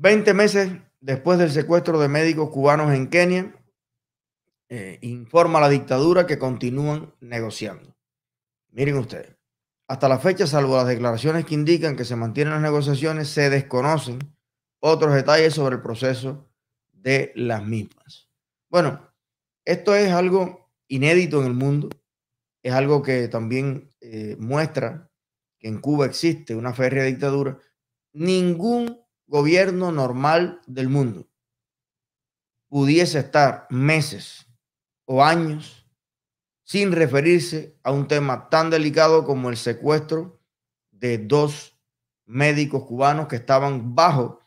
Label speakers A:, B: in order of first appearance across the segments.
A: 20 meses después del secuestro de médicos cubanos en Kenia, eh, informa la dictadura que continúan negociando. Miren ustedes, hasta la fecha, salvo las declaraciones que indican que se mantienen las negociaciones, se desconocen otros detalles sobre el proceso de las mismas. Bueno, esto es algo inédito en el mundo, es algo que también eh, muestra que en Cuba existe una férrea dictadura. Ningún gobierno normal del mundo pudiese estar meses o años sin referirse a un tema tan delicado como el secuestro de dos médicos cubanos que estaban bajo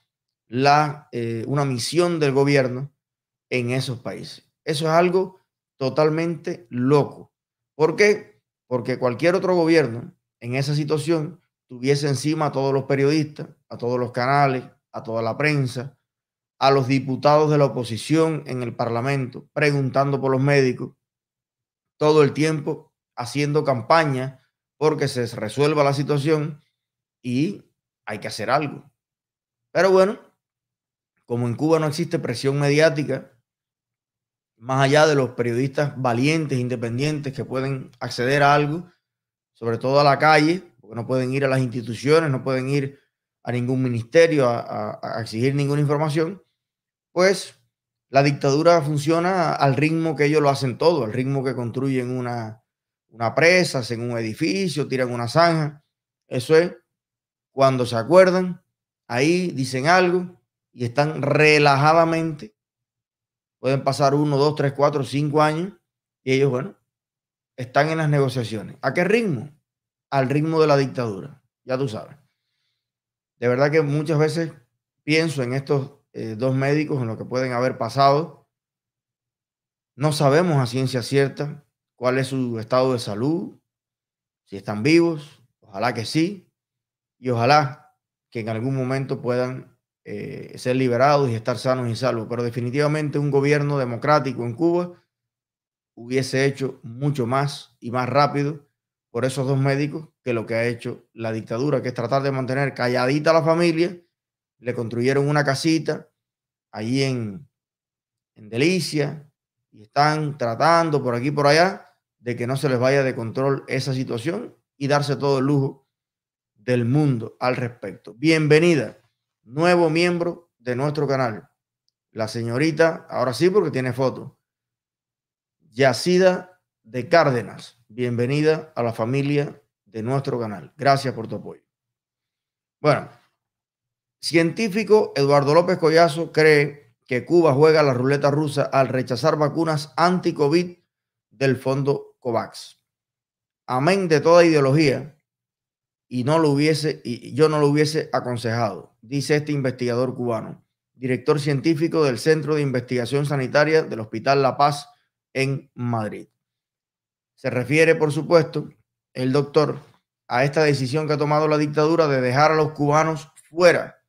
A: la, eh, una misión del gobierno en esos países. Eso es algo totalmente loco. ¿Por qué? Porque cualquier otro gobierno en esa situación tuviese encima a todos los periodistas, a todos los canales, a toda la prensa, a los diputados de la oposición en el Parlamento, preguntando por los médicos, todo el tiempo haciendo campaña porque se resuelva la situación y hay que hacer algo. Pero bueno, como en Cuba no existe presión mediática, más allá de los periodistas valientes, independientes que pueden acceder a algo, sobre todo a la calle, porque no pueden ir a las instituciones, no pueden ir a ningún ministerio a, exigir ninguna información, pues la dictadura funciona al ritmo que ellos lo hacen todo, al ritmo que construyen una, una presa, hacen un edificio, tiran una zanja. Eso es cuando se acuerdan, ahí dicen algo y están relajadamente Pueden pasar uno, dos, tres, cuatro, cinco años y ellos, bueno, están en las negociaciones. ¿A qué ritmo? Al ritmo de la dictadura, ya tú sabes. De verdad que muchas veces pienso en estos eh, dos médicos, en lo que pueden haber pasado. No sabemos a ciencia cierta cuál es su estado de salud, si están vivos, ojalá que sí, y ojalá que en algún momento puedan eh, ser liberados y estar sanos y salvos. Pero definitivamente un gobierno democrático en Cuba hubiese hecho mucho más y más rápido por esos dos médicos que lo que ha hecho la dictadura, que es tratar de mantener calladita a la familia. Le construyeron una casita allí en, en Delicia y están tratando por aquí y por allá de que no se les vaya de control esa situación y darse todo el lujo del mundo al respecto. Bienvenida nuevo miembro de nuestro canal. La señorita, ahora sí porque tiene foto, Yacida de Cárdenas. Bienvenida a la familia de nuestro canal. Gracias por tu apoyo. Bueno, científico Eduardo López Collazo cree que Cuba juega la ruleta rusa al rechazar vacunas anti-COVID del fondo COVAX. Amén de toda ideología, y no lo hubiese, y yo no lo hubiese aconsejado, dice este investigador cubano, director científico del Centro de Investigación Sanitaria del Hospital La Paz en Madrid. Se refiere, por supuesto, el doctor a esta decisión que ha tomado la dictadura de dejar a los cubanos fuera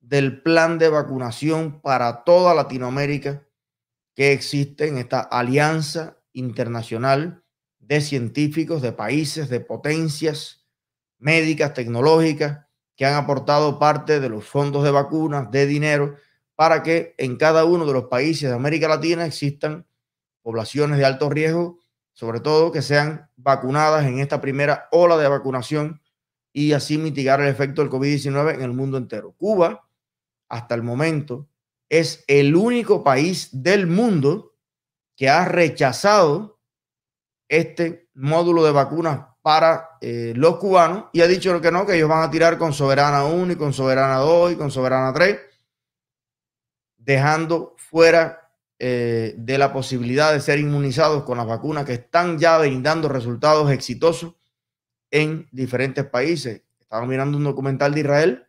A: del plan de vacunación para toda Latinoamérica que existe en esta alianza internacional de científicos, de países, de potencias médicas, tecnológicas, que han aportado parte de los fondos de vacunas, de dinero, para que en cada uno de los países de América Latina existan poblaciones de alto riesgo, sobre todo que sean vacunadas en esta primera ola de vacunación y así mitigar el efecto del COVID-19 en el mundo entero. Cuba, hasta el momento, es el único país del mundo que ha rechazado este módulo de vacunas para eh, los cubanos y ha dicho que no, que ellos van a tirar con Soberana 1 y con Soberana 2 y con Soberana 3, dejando fuera eh, de la posibilidad de ser inmunizados con las vacunas que están ya brindando resultados exitosos en diferentes países. Estaba mirando un documental de Israel,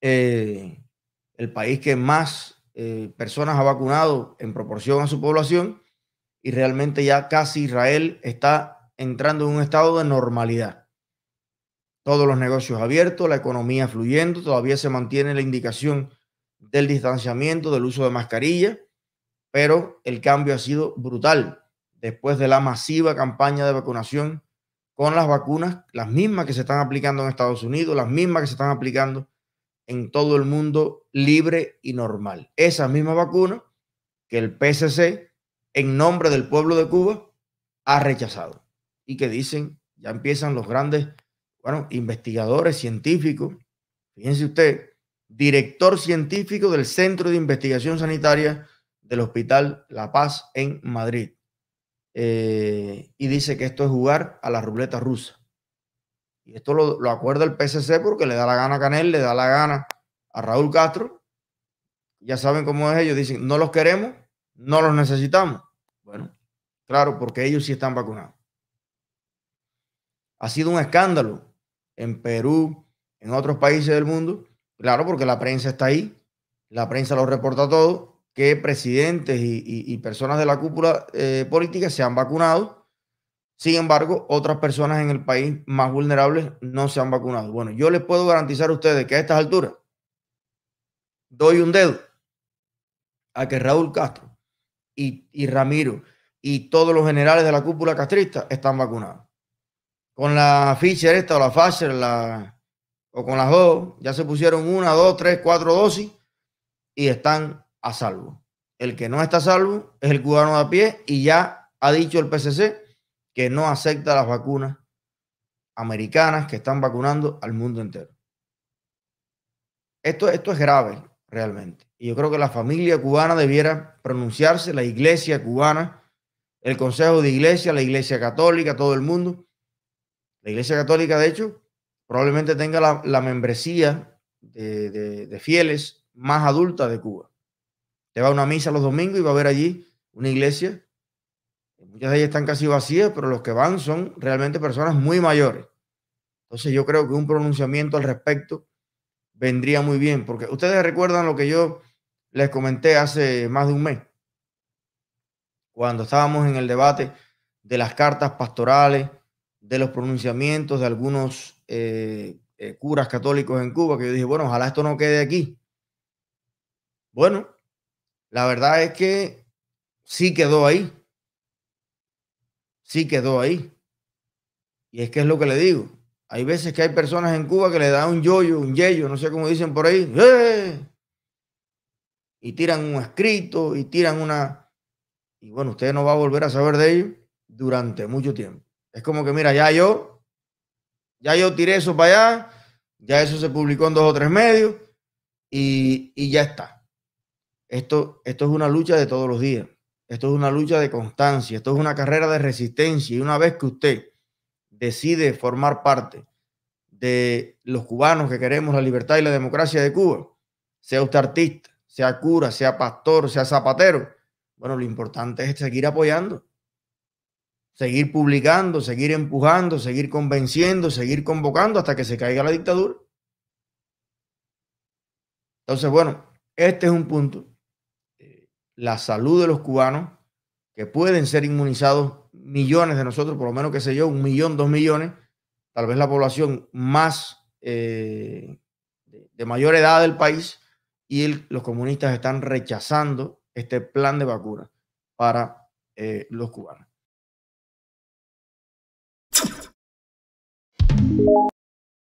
A: eh, el país que más personas ha vacunado en proporción a su población, y realmente ya casi Israel está entrando en un estado de normalidad. Todos los negocios abiertos, la economía fluyendo, todavía se mantiene la indicación del distanciamiento, del uso de mascarilla, pero el cambio ha sido brutal después de la masiva campaña de vacunación con las vacunas, las mismas que se están aplicando en Estados Unidos, las mismas que se están aplicando en todo el mundo libre y normal. Esa misma vacuna que el PSC, en nombre del pueblo de Cuba, ha rechazado. Y que dicen, ya empiezan los grandes, bueno, investigadores científicos. Fíjense usted, director científico del Centro de Investigación Sanitaria del Hospital La Paz en Madrid. Eh, y dice que esto es jugar a la ruleta rusa. Y esto lo, acuerda el PSC porque le da la gana a Canel, le da la gana a Raúl Castro. Ya saben cómo es ellos. Dicen, no los queremos, no los necesitamos. Bueno, claro, porque ellos sí están vacunados. Ha sido un escándalo en Perú, en otros países del mundo. Claro, porque la prensa está ahí. La prensa lo reporta todo que presidentes y, personas de la cúpula eh, política se han vacunado. Sin embargo, otras personas en el país más vulnerables no se han vacunado. Bueno, yo les puedo garantizar a ustedes que a estas alturas doy un dedo a que Raúl Castro y, Ramiro y todos los generales de la cúpula castrista están vacunados. Con la Fischer esta o la Pfizer la, o con las dos, ya se pusieron una, dos, tres, cuatro dosis y están a salvo. El que no está a salvo es el cubano de a pie y ya ha dicho el PCC que no acepta las vacunas americanas que están vacunando al mundo entero. Esto, esto es grave realmente. Y yo creo que la familia cubana debiera pronunciarse, la iglesia cubana, el Consejo de Iglesia, la Iglesia Católica, todo el mundo. La Iglesia Católica, de hecho, probablemente tenga la, membresía de, de fieles más adulta de Cuba. Te va a una misa los domingos y va a ver allí una iglesia. Muchas de ellas están casi vacías, pero los que van son realmente personas muy mayores. Entonces yo creo que un pronunciamiento al respecto vendría muy bien, porque ustedes recuerdan lo que yo les comenté hace más de un mes, cuando estábamos en el debate de las cartas pastorales, de los pronunciamientos de algunos eh, eh, curas católicos en Cuba, que yo dije, bueno, ojalá esto no quede aquí. Bueno, la verdad es que sí quedó ahí. Sí quedó ahí. Y es que es lo que le digo. Hay veces que hay personas en Cuba que le dan un yoyo, un yeyo, no sé cómo dicen por ahí. ¡Eh! Y tiran un escrito y tiran una... Y bueno, usted no va a volver a saber de ello durante mucho tiempo. Es como que, mira, ya yo, ya yo tiré eso para allá, ya eso se publicó en dos o tres medios y, y ya está. Esto, esto es una lucha de todos los días. Esto es una lucha de constancia. Esto es una carrera de resistencia. Y una vez que usted decide formar parte de los cubanos que queremos la libertad y la democracia de Cuba, sea usted artista, sea cura, sea pastor, sea zapatero, bueno, lo importante es seguir apoyando, seguir publicando, seguir empujando, seguir convenciendo, seguir convocando hasta que se caiga la dictadura. Entonces, bueno, este es un punto la salud de los cubanos, que pueden ser inmunizados millones de nosotros, por lo menos que sé yo, un millón, dos millones, tal vez la población más eh, de mayor edad del país, y los comunistas están rechazando este plan de vacuna para eh, los cubanos.